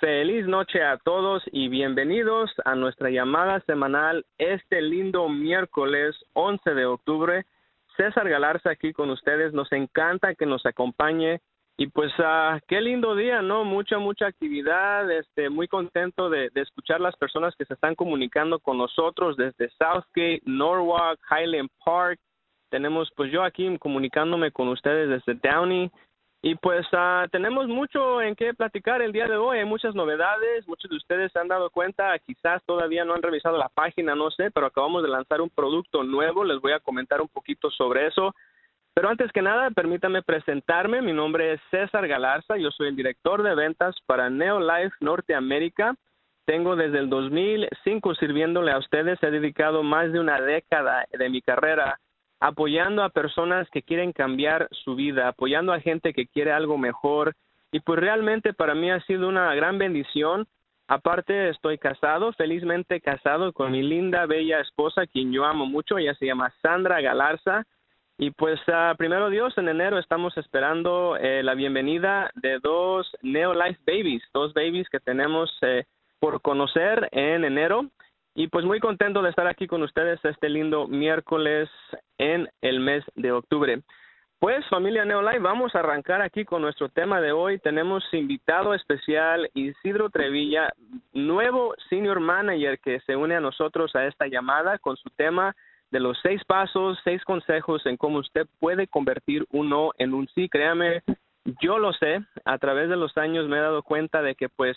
Feliz noche a todos y bienvenidos a nuestra llamada semanal este lindo miércoles 11 de octubre. César Galarza aquí con ustedes. Nos encanta que nos acompañe y pues uh, qué lindo día, ¿no? Mucha, mucha actividad. Este, muy contento de, de escuchar las personas que se están comunicando con nosotros desde Southgate, Norwalk, Highland Park. Tenemos pues yo aquí comunicándome con ustedes desde Downey. Y pues uh, tenemos mucho en qué platicar el día de hoy, hay muchas novedades, muchos de ustedes se han dado cuenta, quizás todavía no han revisado la página, no sé, pero acabamos de lanzar un producto nuevo, les voy a comentar un poquito sobre eso. Pero antes que nada, permítame presentarme, mi nombre es César Galarza, yo soy el director de ventas para Neolife Norteamérica. Tengo desde el 2005 sirviéndole a ustedes, he dedicado más de una década de mi carrera apoyando a personas que quieren cambiar su vida, apoyando a gente que quiere algo mejor. Y pues realmente para mí ha sido una gran bendición. Aparte estoy casado, felizmente casado con mi linda, bella esposa, quien yo amo mucho. Ella se llama Sandra Galarza. Y pues uh, primero Dios, en enero estamos esperando eh, la bienvenida de dos Neo Life Babies, dos babies que tenemos eh, por conocer en enero. Y pues muy contento de estar aquí con ustedes este lindo miércoles en el mes de octubre. Pues familia Neolife, vamos a arrancar aquí con nuestro tema de hoy. Tenemos invitado especial Isidro Trevilla, nuevo senior manager que se une a nosotros a esta llamada con su tema de los seis pasos, seis consejos en cómo usted puede convertir un no en un sí. Créame, yo lo sé, a través de los años me he dado cuenta de que pues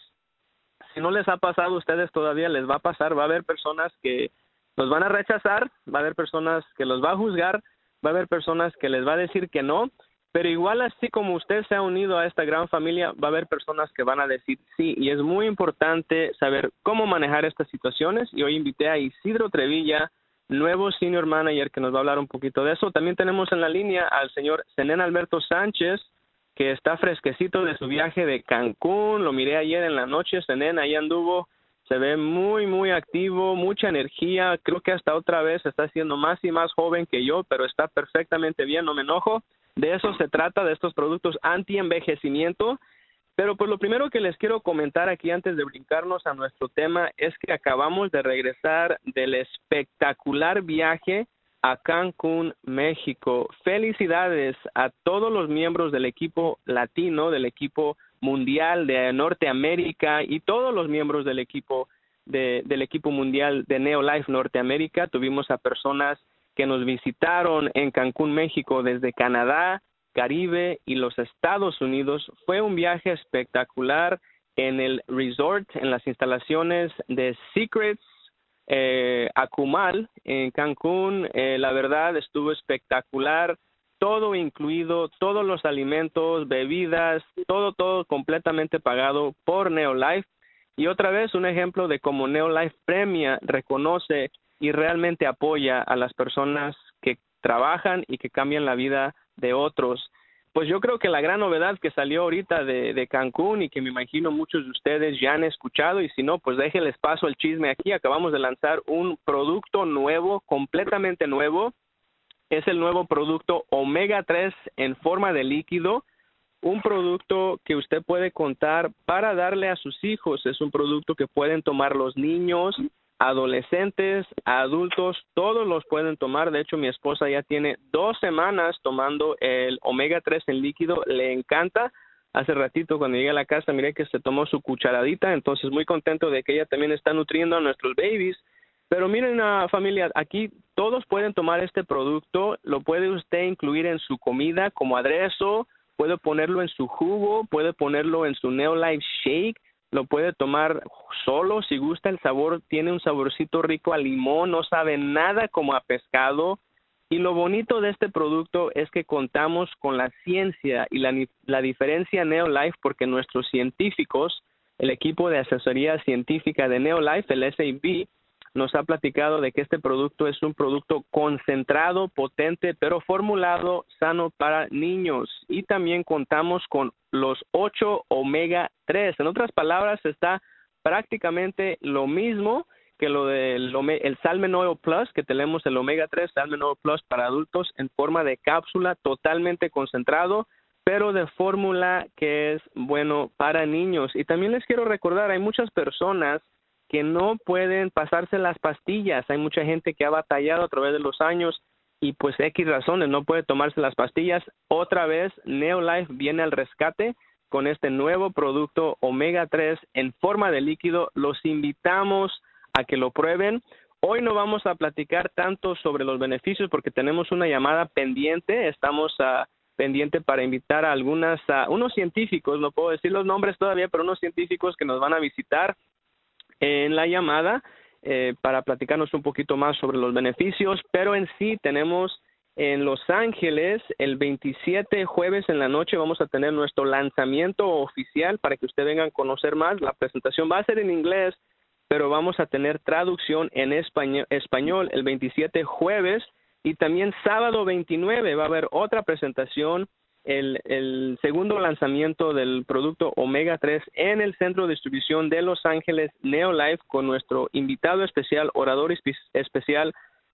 si no les ha pasado a ustedes todavía, les va a pasar. Va a haber personas que los van a rechazar, va a haber personas que los va a juzgar, va a haber personas que les va a decir que no, pero igual así como usted se ha unido a esta gran familia, va a haber personas que van a decir sí, y es muy importante saber cómo manejar estas situaciones. Y hoy invité a Isidro Trevilla, nuevo senior manager, que nos va a hablar un poquito de eso. También tenemos en la línea al señor Zenén Alberto Sánchez, que está fresquecito de su viaje de Cancún. Lo miré ayer en la noche, Zenén, ahí anduvo. Se ve muy, muy activo, mucha energía. Creo que hasta otra vez está siendo más y más joven que yo, pero está perfectamente bien, no me enojo. De eso se trata, de estos productos anti-envejecimiento. Pero pues lo primero que les quiero comentar aquí antes de brincarnos a nuestro tema es que acabamos de regresar del espectacular viaje a Cancún, México. Felicidades a todos los miembros del equipo latino, del equipo mundial de Norteamérica y todos los miembros del equipo de, del equipo mundial de Neolife Norteamérica. Tuvimos a personas que nos visitaron en Cancún, México, desde Canadá, Caribe y los Estados Unidos. Fue un viaje espectacular en el resort, en las instalaciones de Secrets eh, Akumal en Cancún, eh, la verdad estuvo espectacular, todo incluido, todos los alimentos, bebidas, todo, todo completamente pagado por Neolife. Y otra vez un ejemplo de cómo Neolife premia, reconoce y realmente apoya a las personas que trabajan y que cambian la vida de otros pues yo creo que la gran novedad que salió ahorita de, Cancún y que me imagino muchos de ustedes ya han escuchado y si no, pues déjenles paso el chisme aquí. Acabamos de lanzar un producto nuevo, completamente nuevo. Es el nuevo producto Omega 3 en forma de líquido. Un producto que usted puede contar para darle a sus hijos. Es un producto que pueden tomar los niños, adolescentes, adultos, todos los pueden tomar. De hecho, mi esposa ya tiene dos semanas tomando el omega 3 en líquido, le encanta. Hace ratito cuando llegué a la casa miré que se tomó su cucharadita, entonces muy contento de que ella también está nutriendo a nuestros babies. Pero miren, uh, familia, aquí todos pueden tomar este producto, lo puede usted incluir en su comida como aderezo, puede ponerlo en su jugo, puede ponerlo en su Neolife Shake, lo puede tomar solo si gusta el sabor tiene un saborcito rico a limón no sabe nada como a pescado. Y lo bonito de este producto es que contamos con la ciencia y la, la diferencia Neolife porque nuestros científicos el equipo de asesoría científica de Neolife el SAB nos ha platicado de que este producto es un producto concentrado, potente, pero formulado sano para niños. Y también contamos con los 8 omega 3. En otras palabras, está prácticamente lo mismo que lo del el Salmen Oil Plus, que tenemos el omega 3 Salmen Oil Plus para adultos en forma de cápsula totalmente concentrado, pero de fórmula que es bueno para niños. Y también les quiero recordar, hay muchas personas que no pueden pasarse las pastillas. Hay mucha gente que ha batallado a través de los años y pues X razones no puede tomarse las pastillas. Otra vez Neolife viene al rescate con este nuevo producto omega 3 en forma de líquido. Los invitamos a que lo prueben. Hoy no vamos a platicar tanto sobre los beneficios porque tenemos una llamada pendiente. Estamos a pendiente para invitar a algunas, a unos científicos, no puedo decir los nombres todavía, pero unos científicos que nos van a visitar en la llamada eh, para platicarnos un poquito más sobre los beneficios, pero en sí tenemos en Los Ángeles el 27 jueves en la noche vamos a tener nuestro lanzamiento oficial para que usted venga a conocer más. La presentación va a ser en inglés, pero vamos a tener traducción en español, español el 27 jueves y también sábado 29 va a haber otra presentación el, segundo lanzamiento del producto Omega 3 en el centro de distribución de Los Ángeles Neolife con nuestro invitado especial, orador especial,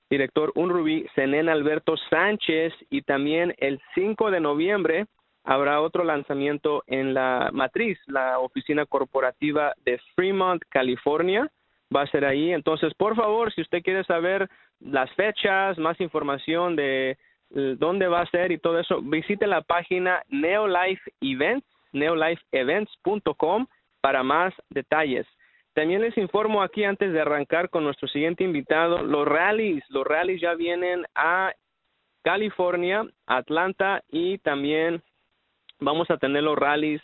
director Unrubi, Zenén Alberto Sánchez y también el 5 de noviembre habrá otro lanzamiento en la matriz, la oficina corporativa de Fremont, California. Va a ser ahí. Entonces, por favor, si usted quiere saber las fechas, más información de dónde va a ser y todo eso, visite la página Neolife Events, neolifeevents.com para más detalles. También les informo aquí antes de arrancar con nuestro siguiente invitado, los rallies, los rallies ya vienen a California, Atlanta y también vamos a tener los rallies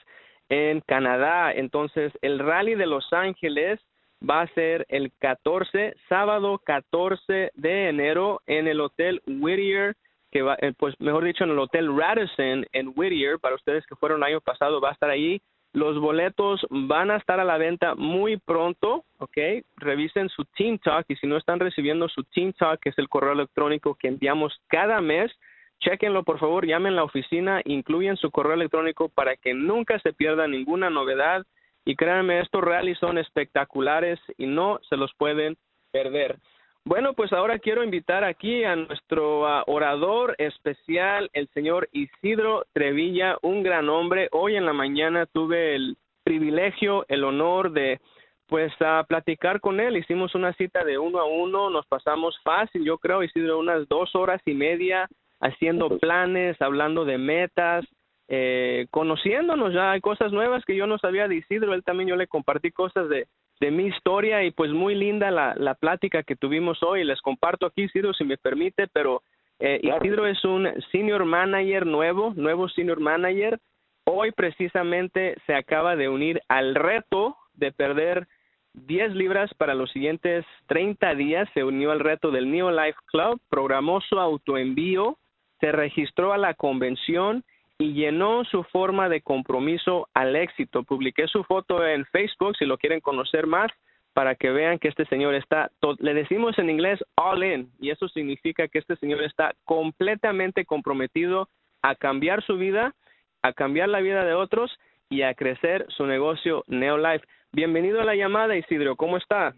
en Canadá. Entonces, el rally de Los Ángeles va a ser el 14, sábado 14 de enero en el Hotel Whittier que va, eh, pues mejor dicho, en el Hotel Radisson en Whittier, para ustedes que fueron año pasado, va a estar ahí. Los boletos van a estar a la venta muy pronto, ¿ok? Revisen su Team Talk y si no están recibiendo su Team Talk, que es el correo electrónico que enviamos cada mes, chequenlo por favor, llamen la oficina, incluyen su correo electrónico para que nunca se pierda ninguna novedad y créanme, estos rallies son espectaculares y no se los pueden perder. Bueno, pues ahora quiero invitar aquí a nuestro ah, orador especial, el señor Isidro Trevilla, un gran hombre. Hoy en la mañana tuve el privilegio, el honor de pues a platicar con él. Hicimos una cita de uno a uno, nos pasamos fácil, yo creo, Isidro, unas dos horas y media haciendo planes, hablando de metas, eh, conociéndonos ya hay cosas nuevas que yo no sabía de Isidro, él también yo le compartí cosas de, de mi historia y pues muy linda la, la plática que tuvimos hoy. Les comparto aquí, Isidro, si me permite, pero eh, Isidro es un senior manager nuevo, nuevo senior manager. Hoy precisamente se acaba de unir al reto de perder 10 libras para los siguientes 30 días. Se unió al reto del Neo Life Club, programó su autoenvío, se registró a la convención y llenó su forma de compromiso al éxito. Publiqué su foto en Facebook si lo quieren conocer más para que vean que este señor está, le decimos en inglés all in y eso significa que este señor está completamente comprometido a cambiar su vida, a cambiar la vida de otros y a crecer su negocio Neolife. Bienvenido a la llamada Isidro, ¿cómo está?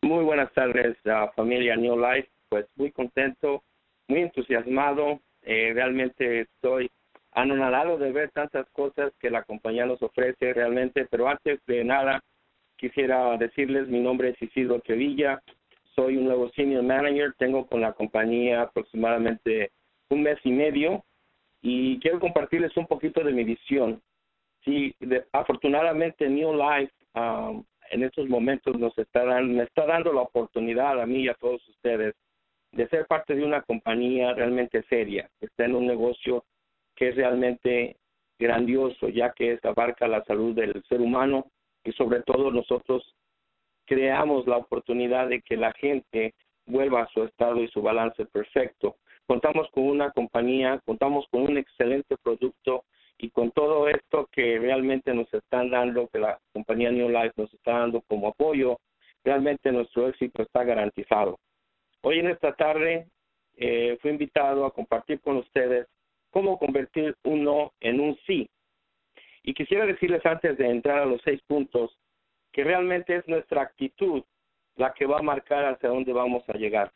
Muy buenas tardes, familia Neolife. Pues muy contento, muy entusiasmado. Eh, realmente estoy anonadado de ver tantas cosas que la compañía nos ofrece realmente, pero antes de nada quisiera decirles mi nombre es Isidro Trevilla, soy un nuevo senior manager, tengo con la compañía aproximadamente un mes y medio y quiero compartirles un poquito de mi visión. Sí, afortunadamente New Life um, en estos momentos nos está dando, me está dando la oportunidad a mí y a todos ustedes de ser parte de una compañía realmente seria, que está en un negocio que es realmente grandioso, ya que abarca la salud del ser humano y sobre todo nosotros creamos la oportunidad de que la gente vuelva a su estado y su balance perfecto. Contamos con una compañía, contamos con un excelente producto y con todo esto que realmente nos están dando, que la compañía New Life nos está dando como apoyo, realmente nuestro éxito está garantizado. Hoy en esta tarde eh, fui invitado a compartir con ustedes cómo convertir un no en un sí. Y quisiera decirles antes de entrar a los seis puntos que realmente es nuestra actitud la que va a marcar hacia dónde vamos a llegar.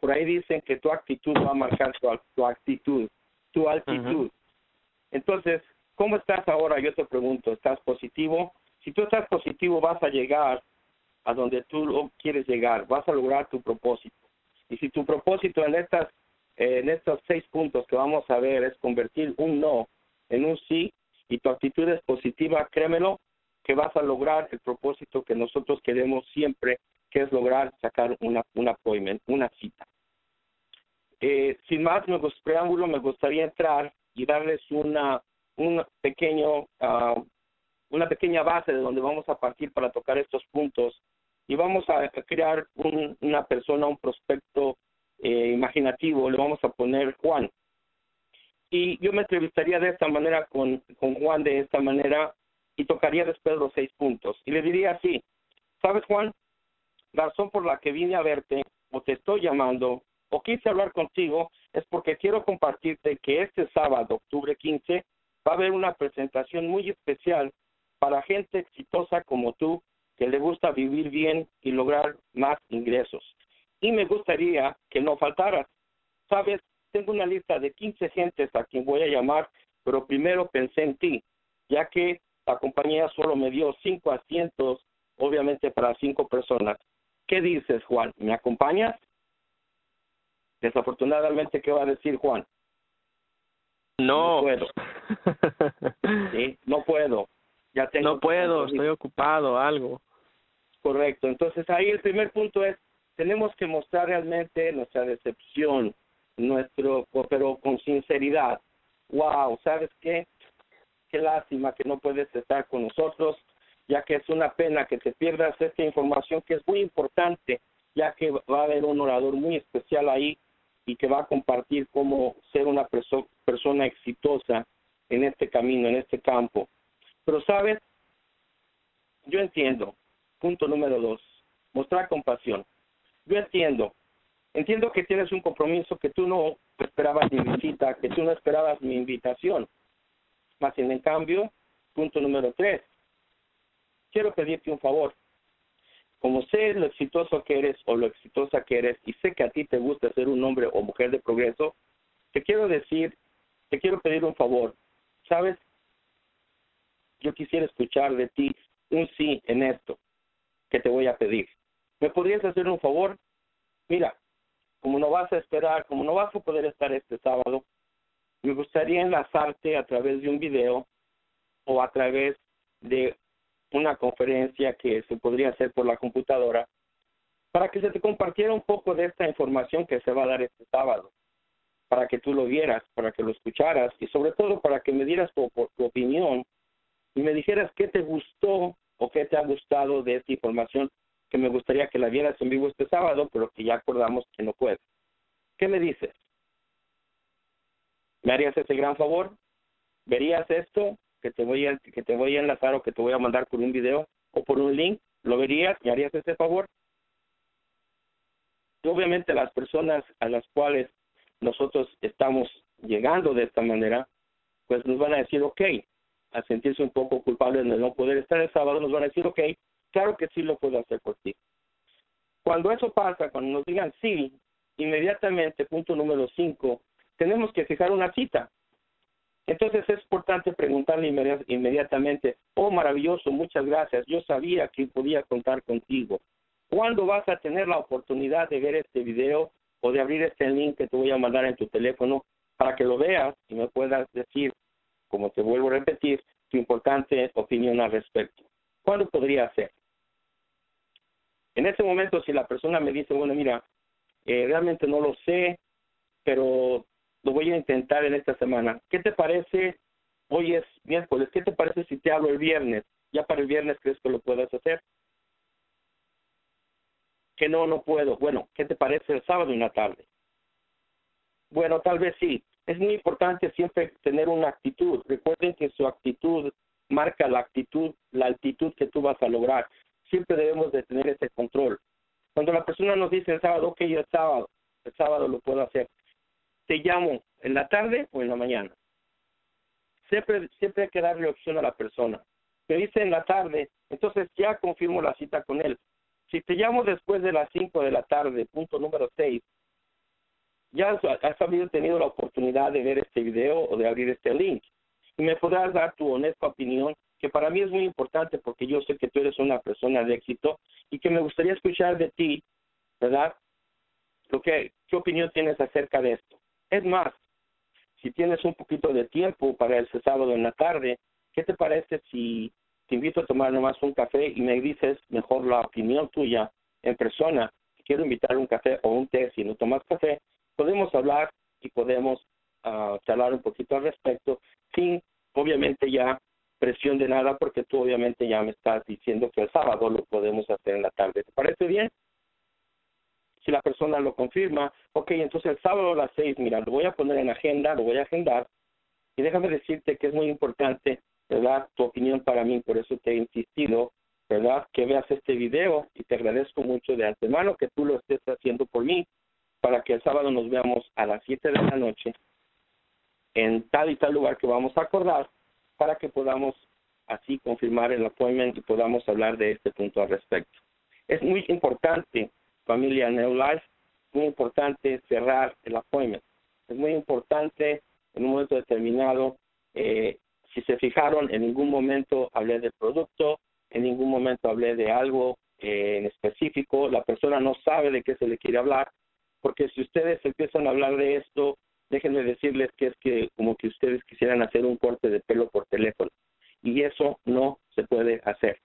Por ahí dicen que tu actitud va a marcar tu, actitud, tu altitud. Entonces, ¿cómo estás ahora? Yo te pregunto, ¿estás positivo? Si tú estás positivo, vas a llegar a donde tú quieres llegar, vas a lograr tu propósito. Y si tu propósito en estas en estos seis puntos que vamos a ver es convertir un no en un sí y tu actitud es positiva, créemelo, que vas a lograr el propósito que nosotros queremos siempre, que es lograr sacar una, un appointment, una cita. Eh, sin más preámbulo, me gustaría entrar y darles una, un pequeño, uh, una pequeña base de donde vamos a partir para tocar estos puntos y vamos a crear un, una persona, un prospecto eh, imaginativo, le vamos a poner Juan. Y yo me entrevistaría de esta manera con, con Juan, de esta manera, y tocaría después los seis puntos. Y le diría así, ¿sabes Juan? La razón por la que vine a verte, o te estoy llamando, o quise hablar contigo, es porque quiero compartirte que este sábado, octubre 15, va a haber una presentación muy especial para gente exitosa como tú, que le gusta vivir bien y lograr más ingresos y me gustaría que no faltaras. Sabes, tengo una lista de 15 gentes a quien voy a llamar, pero primero pensé en ti, ya que la compañía solo me dio cinco asientos, obviamente para cinco personas. ¿Qué dices, Juan? ¿Me acompañas? Desafortunadamente, ¿qué va a decir Juan? No. No puedo. ¿Sí? No puedo. Ya tengo no puedo, estoy ocupado, algo. Correcto. Entonces ahí el primer punto es, tenemos que mostrar realmente nuestra decepción, nuestro, pero con sinceridad. Wow, ¿sabes qué? Qué lástima que no puedes estar con nosotros, ya que es una pena que te pierdas esta información que es muy importante, ya que va a haber un orador muy especial ahí y que va a compartir cómo ser una persona exitosa en este camino, en este campo. Pero, ¿sabes? Yo entiendo. Punto número dos, mostrar compasión yo entiendo, entiendo que tienes un compromiso que tú no esperabas mi visita, que tú no esperabas mi invitación. Más en cambio, punto número tres, quiero pedirte un favor. Como sé lo exitoso que eres o lo exitosa que eres y sé que a ti te gusta ser un hombre o mujer de progreso, te quiero decir, te quiero pedir un favor. ¿Sabes? Yo quisiera escuchar de ti un sí en esto que te voy a pedir. ¿Me podrías hacer un favor? Mira, como no vas a esperar, como no vas a poder estar este sábado, me gustaría enlazarte a través de un video o a través de una conferencia que se podría hacer por la computadora para que se te compartiera un poco de esta información que se va a dar este sábado, para que tú lo vieras, para que lo escucharas y sobre todo para que me dieras tu, tu opinión y me dijeras qué te gustó o qué te ha gustado de esta información que me gustaría que la vieras en vivo este sábado, pero que ya acordamos que no puede. ¿Qué me dices? ¿Me harías ese gran favor? ¿Verías esto que te voy a, que te voy a enlazar o que te voy a mandar por un video o por un link? ¿Lo verías? ¿Me harías ese favor? Y obviamente las personas a las cuales nosotros estamos llegando de esta manera, pues nos van a decir, ok, a sentirse un poco culpables de no poder estar el sábado, nos van a decir, ok, Claro que sí lo puedo hacer por ti. Cuando eso pasa, cuando nos digan sí, inmediatamente, punto número cinco, tenemos que fijar una cita. Entonces es importante preguntarle inmediatamente, oh maravilloso, muchas gracias, yo sabía que podía contar contigo. ¿Cuándo vas a tener la oportunidad de ver este video o de abrir este link que te voy a mandar en tu teléfono para que lo veas y me puedas decir, como te vuelvo a repetir, tu importante opinión al respecto? ¿Cuándo podría ser? En ese momento, si la persona me dice, bueno, mira, eh, realmente no lo sé, pero lo voy a intentar en esta semana. ¿Qué te parece? Hoy es miércoles. ¿Qué te parece si te hablo el viernes? Ya para el viernes crees que lo puedes hacer. Que no, no puedo. Bueno, ¿qué te parece el sábado en la tarde? Bueno, tal vez sí. Es muy importante siempre tener una actitud. Recuerden que su actitud marca la actitud, la altitud que tú vas a lograr siempre debemos de tener ese control. Cuando la persona nos dice el sábado, ok, el sábado, el sábado lo puedo hacer. Te llamo en la tarde o en la mañana. Siempre, siempre hay que darle opción a la persona. Me dice en la tarde, entonces ya confirmo la cita con él. Si te llamo después de las 5 de la tarde, punto número 6, ya has, habido tenido la oportunidad de ver este video o de abrir este link. y me podrás dar tu honesta opinión, que para mí es muy importante porque yo sé que tú eres una persona de éxito y que me gustaría escuchar de ti, ¿verdad? Lo que, ¿Qué opinión tienes acerca de esto? Es más, si tienes un poquito de tiempo para el sábado en la tarde, ¿qué te parece si te invito a tomar nomás un café y me dices mejor la opinión tuya en persona? quiero invitar un café o un té, si no tomas café, podemos hablar y podemos uh, charlar un poquito al respecto, sin obviamente ya presión de nada, porque tú obviamente ya me estás diciendo que el sábado lo podemos hacer en la tarde. ¿Te parece bien? Si la persona lo confirma, ok, entonces el sábado a las seis, mira, lo voy a poner en agenda, lo voy a agendar, y déjame decirte que es muy importante, ¿verdad? Tu opinión para mí, por eso te he insistido, ¿verdad? Que veas este video y te agradezco mucho de antemano que tú lo estés haciendo por mí para que el sábado nos veamos a las 7 de la noche en tal y tal lugar que vamos a acordar para que podamos así confirmar el appointment y podamos hablar de este punto al respecto. Es muy importante, familia New Life, muy importante cerrar el appointment. Es muy importante en un momento determinado, eh, si se fijaron, en ningún momento hablé del producto, en ningún momento hablé de algo eh, en específico, la persona no sabe de qué se le quiere hablar, porque si ustedes empiezan a hablar de esto, déjenme decirles que es que como que ustedes quisieran hacer un corte de pelo por teléfono, y eso no se puede hacer.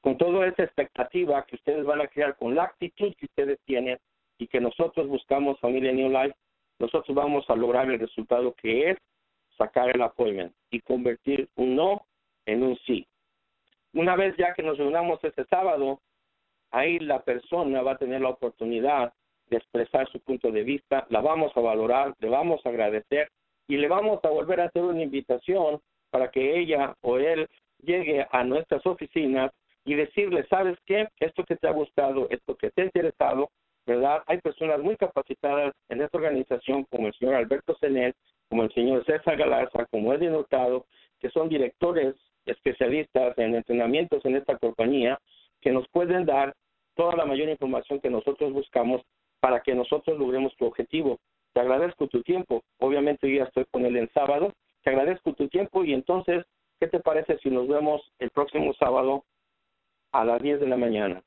Con toda esa expectativa que ustedes van a crear, con la actitud que ustedes tienen y que nosotros buscamos Familia New Life, nosotros vamos a lograr el resultado que es sacar el appointment y convertir un no en un sí. Una vez ya que nos reunamos este sábado, ahí la persona va a tener la oportunidad de expresar su punto de vista, la vamos a valorar, le vamos a agradecer y le vamos a volver a hacer una invitación para que ella o él llegue a nuestras oficinas y decirle, ¿sabes qué? Esto que te ha gustado, esto que te ha interesado, ¿verdad? Hay personas muy capacitadas en esta organización, como el señor Alberto Senel, como el señor César Galarza, como Edwin Hurtado, que son directores especialistas en entrenamientos en esta compañía que nos pueden dar toda la mayor información que nosotros buscamos para que nosotros logremos tu objetivo. Te agradezco tu tiempo. Obviamente yo ya estoy con él en sábado. Te agradezco tu tiempo y entonces, ¿qué te parece si nos vemos el próximo sábado a las 10 de la mañana?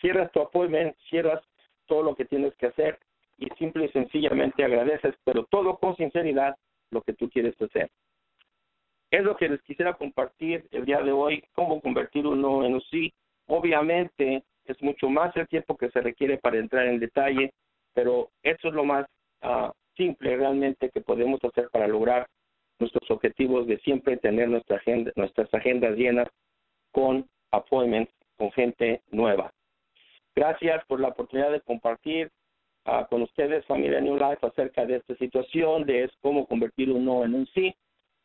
Cierras tu apoyo, cierras todo lo que tienes que hacer y simple y sencillamente agradeces, pero todo con sinceridad lo que tú quieres hacer. Es lo que les quisiera compartir el día de hoy, cómo convertir un no en un sí. Obviamente es mucho más el tiempo que se requiere para entrar en detalle, pero eso es lo más ah, simple realmente que podemos hacer para lograr nuestros objetivos de siempre tener nuestra agenda, nuestras agendas llenas con appointments, con gente nueva. Gracias por la oportunidad de compartir ah, con ustedes, familia New Life, acerca de esta situación, de cómo convertir un no en un sí.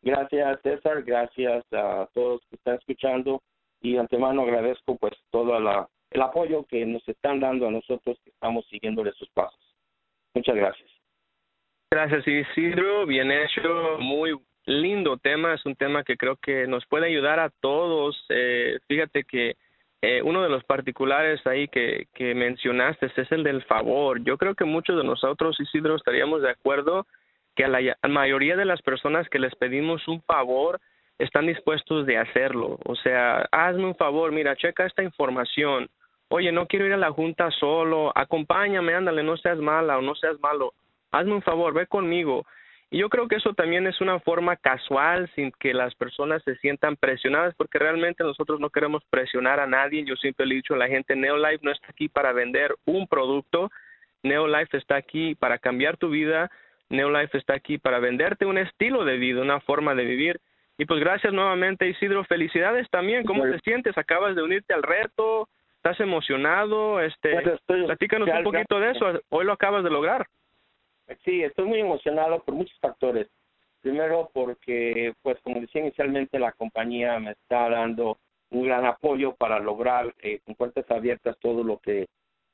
Gracias César, gracias a todos que están escuchando y antemano agradezco pues todo la, el apoyo que nos están dando a nosotros que estamos siguiéndole sus pasos. Muchas gracias. Gracias Isidro, bien hecho, muy lindo tema, es un tema que creo que nos puede ayudar a todos. Eh, fíjate que eh, uno de los particulares ahí que, que mencionaste es el del favor. Yo creo que muchos de nosotros, Isidro, estaríamos de acuerdo que a la mayoría de las personas que les pedimos un favor están dispuestos de hacerlo. O sea, hazme un favor, mira, checa esta información. Oye, no quiero ir a la junta solo, acompáñame, ándale, no seas mala o no seas malo. Hazme un favor, ve conmigo. Y yo creo que eso también es una forma casual, sin que las personas se sientan presionadas, porque realmente nosotros no queremos presionar a nadie. Yo siempre le he dicho a la gente, Neolife no está aquí para vender un producto, Neolife está aquí para cambiar tu vida, Neolife está aquí para venderte un estilo de vida, una forma de vivir. Y pues gracias nuevamente Isidro, felicidades también. ¿Cómo te sientes? Acabas de unirte al reto, estás emocionado, este, pues platícanos un poquito de eso. Hoy lo acabas de lograr. Sí, estoy muy emocionado por muchos factores. Primero porque, pues como decía inicialmente, la compañía me está dando un gran apoyo para lograr eh, con puertas abiertas todo lo que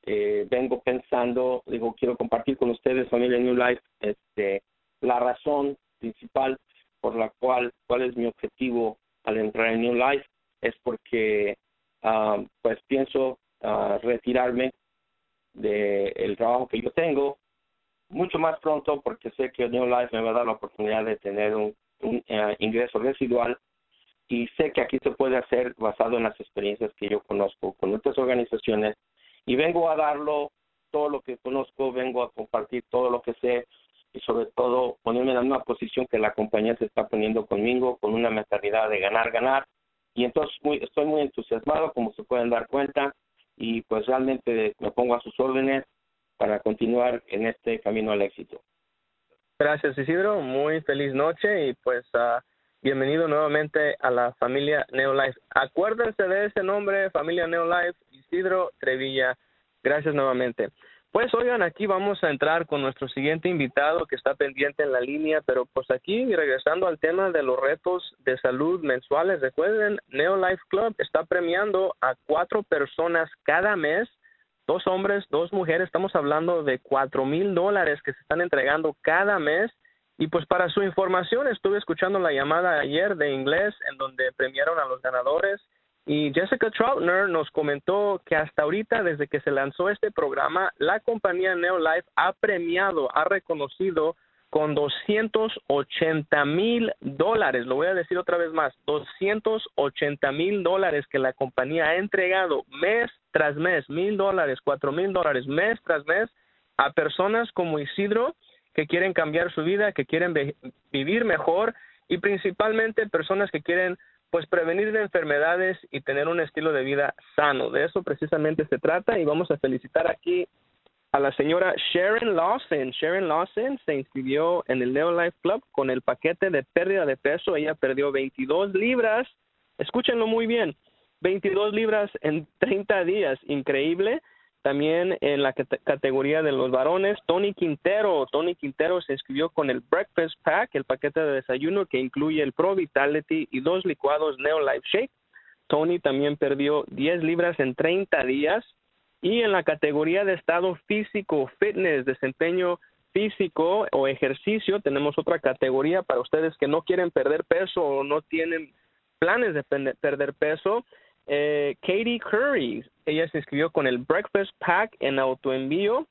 eh, vengo pensando, digo, quiero compartir con ustedes, familia New Life, este, la razón principal por la cual, cuál es mi objetivo al entrar en New Life, es porque, ah, pues pienso ah, retirarme del trabajo que yo tengo mucho más pronto porque sé que New Life me va a dar la oportunidad de tener un un eh, ingreso residual. Y sé que aquí se puede hacer basado en las experiencias que yo conozco con otras organizaciones. Y vengo a darlo todo lo que conozco, vengo a compartir todo lo que sé y sobre todo ponerme en la misma posición que la compañía se está poniendo conmigo con una mentalidad de ganar, ganar y entonces muy, estoy muy entusiasmado como se pueden dar cuenta y pues realmente me pongo a sus órdenes para continuar en este camino al éxito. Gracias Isidro, muy feliz noche y pues uh, bienvenido nuevamente a la familia Neolife. Acuérdense de ese nombre, familia Neolife, Isidro Trevilla. Gracias nuevamente. Pues oigan, aquí vamos a entrar con nuestro siguiente invitado que está pendiente en la línea, pero pues aquí regresando al tema de los retos de salud mensuales, recuerden, Neolife Club está premiando a cuatro personas cada mes, dos hombres, dos mujeres, estamos hablando de cuatro mil dólares que se están entregando cada mes y pues para su información, estuve escuchando la llamada ayer de inglés en donde premiaron a los ganadores y Jessica Troutner nos comentó que hasta ahorita, desde que se lanzó este programa, la compañía Neolife ha premiado, ha reconocido con 280 mil dólares, lo voy a decir otra vez más, 280 mil dólares que la compañía ha entregado mes tras mes, mil dólares, cuatro mil dólares mes tras mes a personas como Isidro, que quieren cambiar su vida, que quieren vivir mejor y principalmente personas que quieren pues prevenir de enfermedades y tener un estilo de vida sano. De eso precisamente se trata y vamos a felicitar aquí a la señora Sharon Lawson. Sharon Lawson se inscribió en el Neo Life Club con el paquete de pérdida de peso. Ella perdió 22 libras. Escúchenlo muy bien. 22 libras en 30 días. Increíble. También en la categoría de los varones, Tony Quintero. Tony Quintero se inscribió con el Breakfast Pack, el paquete de desayuno que incluye el Pro Vitality y dos licuados Neo Life Shake. Tony también perdió 10 libras en 30 días. Y en la categoría de estado físico, fitness, desempeño físico o ejercicio, tenemos otra categoría para ustedes que no quieren perder peso o no tienen planes de perder peso eh, Katie Curry, ella se inscribió con el Breakfast Pack en autoenvío.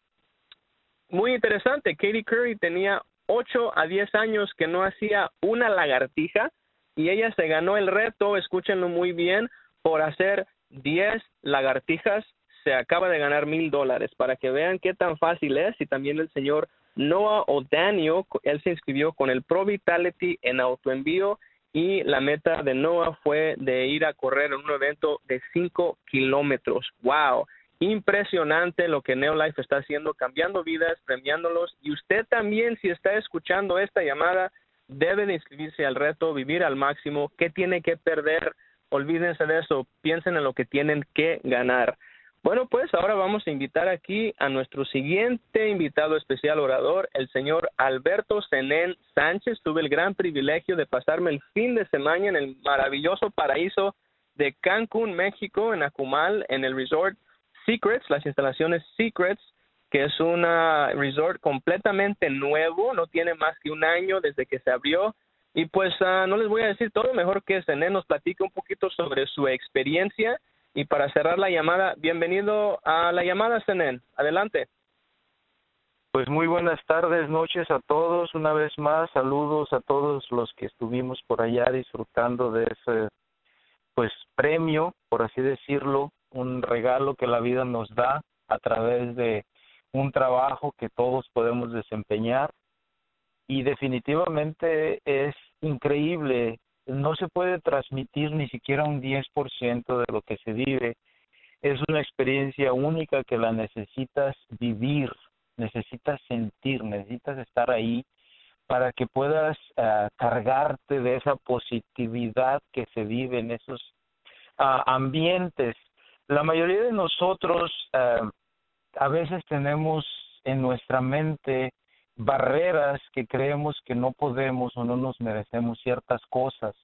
Muy interesante, Katie Curry tenía 8 a 10 años que no hacía una lagartija y ella se ganó el reto, escúchenlo muy bien, por hacer 10 lagartijas. Se acaba de ganar mil dólares para que vean qué tan fácil es. Y también el señor Noah O'Daniel, él se inscribió con el Pro Vitality en autoenvío y la meta de Noah fue de ir a correr en un evento de 5 kilómetros. ¡Wow! Impresionante lo que Neolife está haciendo, cambiando vidas, premiándolos. Y usted también, si está escuchando esta llamada, debe de inscribirse al reto, vivir al máximo. ¿Qué tiene que perder? Olvídense de eso, piensen en lo que tienen que ganar. Bueno, pues ahora vamos a invitar aquí a nuestro siguiente invitado especial orador, el señor Alberto Zenén Sánchez. Tuve el gran privilegio de pasarme el fin de semana en el maravilloso paraíso de Cancún, México, en Acumal, en el resort Secrets, las instalaciones Secrets, que es un resort completamente nuevo, no tiene más que un año desde que se abrió. Y pues ah, no les voy a decir todo, mejor que Zenén nos platique un poquito sobre su experiencia y para cerrar la llamada, bienvenido a la llamada, Senen. Adelante. Pues muy buenas tardes, noches a todos. Una vez más, saludos a todos los que estuvimos por allá disfrutando de ese, pues, premio, por así decirlo, un regalo que la vida nos da a través de un trabajo que todos podemos desempeñar. Y definitivamente es increíble no se puede transmitir ni siquiera un 10% de lo que se vive. Es una experiencia única que la necesitas vivir, necesitas sentir, necesitas estar ahí para que puedas ah, cargarte de esa positividad que se vive en esos ah, ambientes. La mayoría de nosotros ah, a veces tenemos en nuestra mente barreras que creemos que no podemos o no nos merecemos ciertas cosas.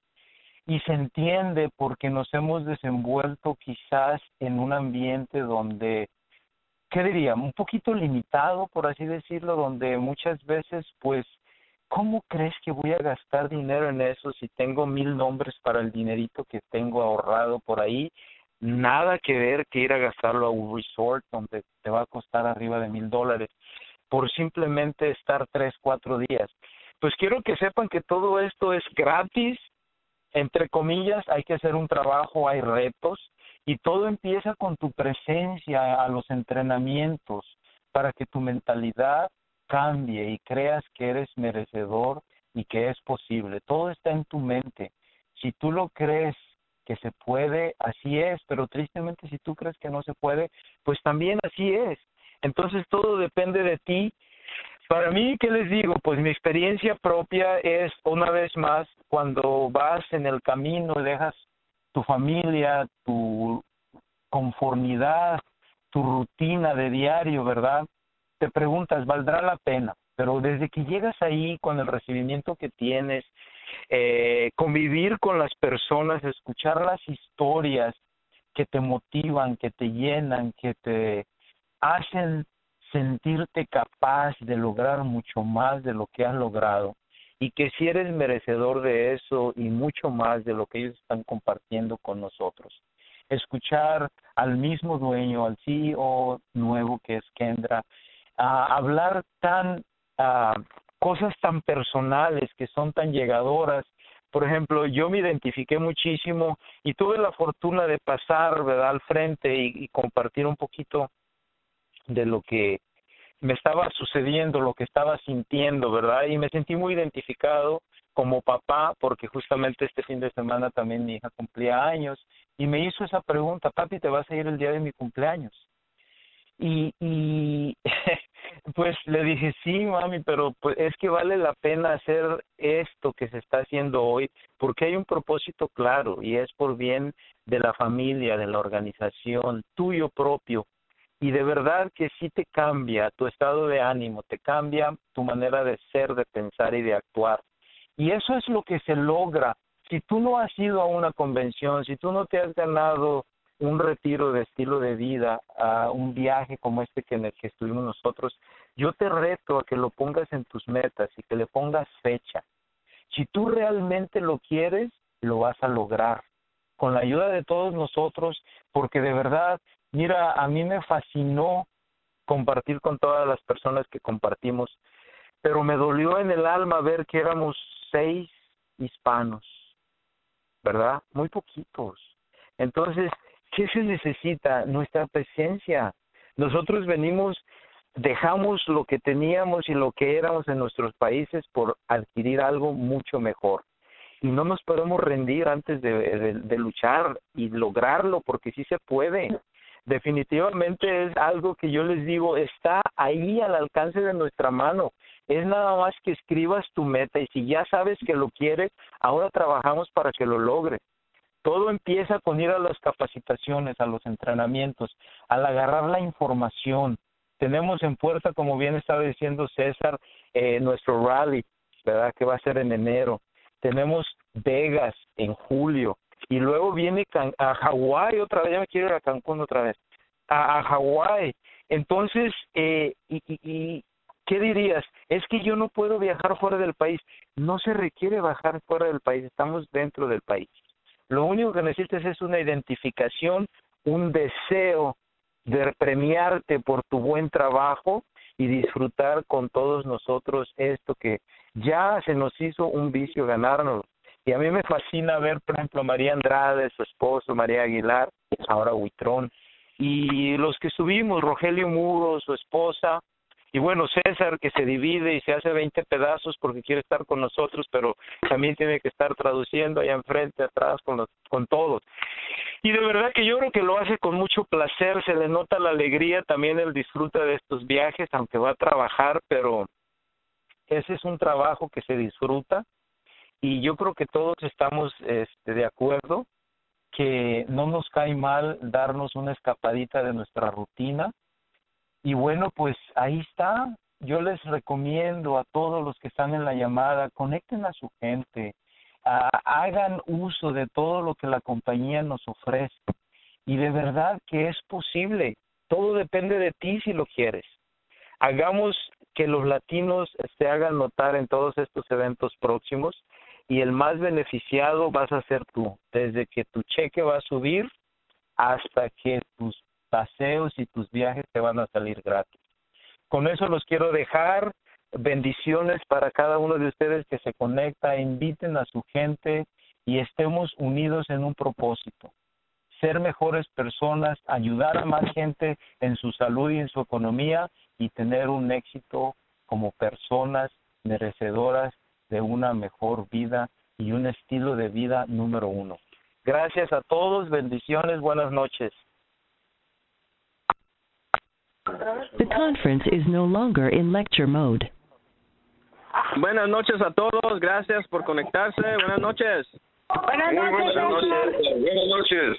Y se entiende porque nos hemos desenvuelto quizás en un ambiente donde, ¿qué diría? Un poquito limitado, por así decirlo, donde muchas veces, pues, ¿cómo crees que voy a gastar dinero en eso si tengo mil nombres para el dinerito que tengo ahorrado por ahí? Nada que ver que ir a gastarlo a un resort donde te va a costar arriba de mil dólares por simplemente estar tres, cuatro días. pues quiero que sepan que todo esto es gratis, entre comillas, hay que hacer un trabajo, hay retos, y todo empieza con tu presencia a los entrenamientos para que tu mentalidad cambie y creas que eres merecedor y que es posible. Todo está en tu mente. Si tú lo crees que se puede, así es, pero tristemente si tú crees que no se puede, pues también así es. Entonces todo depende de ti. Para mí, ¿qué les digo? Pues mi experiencia propia es, una vez más, cuando vas en el camino dejas tu familia, tu conformidad, tu rutina de diario, ¿verdad? Te preguntas, ¿valdrá la pena? Pero desde que llegas ahí con el recibimiento que tienes, eh, convivir con las personas, escuchar las historias que te motivan, que te llenan, que te hacen sentirte capaz de lograr mucho más de lo que has logrado y que si eres merecedor de eso y mucho más de lo que ellos están compartiendo con nosotros. Escuchar al mismo dueño, al CEO nuevo que es Kendra, hablar tan cosas tan personales que son tan llegadoras. Por ejemplo, yo me identifiqué muchísimo y tuve la fortuna de pasar ¿verdad? al frente y, compartir un poquito de lo que me estaba sucediendo, lo que estaba sintiendo, ¿verdad? Y me sentí muy identificado como papá, porque justamente este fin de semana también mi hija cumplía años, y me hizo esa pregunta, papi, ¿te vas a ir el día de mi cumpleaños? Y, y pues le dije, sí, mami, pero pues es que vale la pena hacer esto que se está haciendo hoy, porque hay un propósito claro y es por bien de la familia, de la organización, tuyo propio. Y de verdad que sí te cambia tu estado de ánimo, te cambia tu manera de ser, de pensar y de actuar. Y eso es lo que se logra. Si tú no has ido a una convención, si tú no te has ganado un retiro de estilo de vida, a un viaje como este que en el que estuvimos nosotros, yo te reto a que lo pongas en tus metas y que le pongas fecha. Si tú realmente lo quieres, lo vas a lograr con la ayuda de todos nosotros, porque de verdad, mira, a mí me fascinó compartir con todas las personas que compartimos, pero me dolió en el alma ver que éramos seis hispanos, ¿verdad? Muy poquitos. Entonces, ¿Qué se necesita? Nuestra presencia. Nosotros venimos, dejamos lo que teníamos y lo que éramos en nuestros países por adquirir algo mucho mejor. Y no nos podemos rendir antes de, de, luchar y lograrlo, porque sí se puede. Definitivamente es algo que yo les digo, está ahí al alcance de nuestra mano. Es nada más que escribas tu meta y si ya sabes que lo quieres, ahora trabajamos para que lo logres. Todo empieza con ir a las capacitaciones, a los entrenamientos, al agarrar la información. Tenemos en puerta, como bien estaba diciendo César, eh, nuestro rally, ¿verdad? Que va a ser en enero. Tenemos Vegas en julio. Y luego viene a Hawái otra vez, ya me quiero ir a Cancún otra vez. A, Hawái. Entonces, eh, y, y, ¿qué dirías? Es que yo no puedo viajar fuera del país. No se requiere bajar fuera del país, estamos dentro del país. Lo único que necesitas es una identificación, un deseo de premiarte por tu buen trabajo y disfrutar con todos nosotros esto que ya se nos hizo un vicio ganarnos. Y a mí me fascina ver, por ejemplo, a María Andrade, su esposo, María Aguilar, ahora Huitrón, y los que subimos, Rogelio Muro, su esposa, y bueno, César que se divide y se hace 20 pedazos porque quiere estar con nosotros, pero también tiene que estar traduciendo allá enfrente, atrás, con, los, con todos. Y de verdad que yo creo que lo hace con mucho placer, se le nota la alegría, también el disfruta de estos viajes, aunque va a trabajar, pero ese es un trabajo que se disfruta y yo creo que todos estamos este, de acuerdo que no nos cae mal darnos una escapadita de nuestra rutina y bueno, pues ahí está. Yo les recomiendo a todos los que están en la llamada, conecten a su gente, hagan uso de todo lo que la compañía nos ofrece. Y de verdad que es posible. Todo depende de ti si lo quieres. Hagamos que los latinos se hagan notar en todos estos eventos próximos y el más beneficiado vas a ser tú, desde que tu cheque va a subir hasta que tus paseos y tus viajes te van a salir gratis. Con eso los quiero dejar. bendiciones para cada uno de ustedes que se conecta, inviten a su gente y estemos unidos en un propósito, ser mejores personas, ayudar a más gente en su salud y en su economía y tener un éxito como personas merecedoras de una mejor vida y un estilo de vida número uno. Gracias a todos, bendiciones, buenas noches. The conference is no longer in lecture mode. Buenas noches a todos, gracias por conectarse. Buenas noches. Buenas noches. Buenas noches.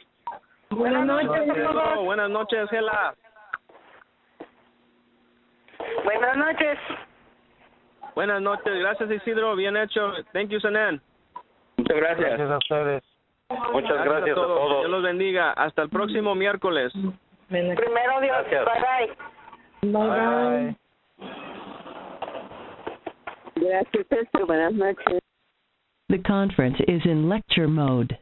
Buenas noches. Pedro. Buenas noches, Gela. Buenas noches. Buenas noches, gracias Isidro, bien hecho. Thank you, Sanan. Muchas gracias. Gracias a ustedes. Muchas gracias a todos. Dios los bendiga. Hasta el próximo miércoles. Primero Dios. Gracias. Bye bye. Bye. Gracias, Buenas noches. The conference is in lecture mode.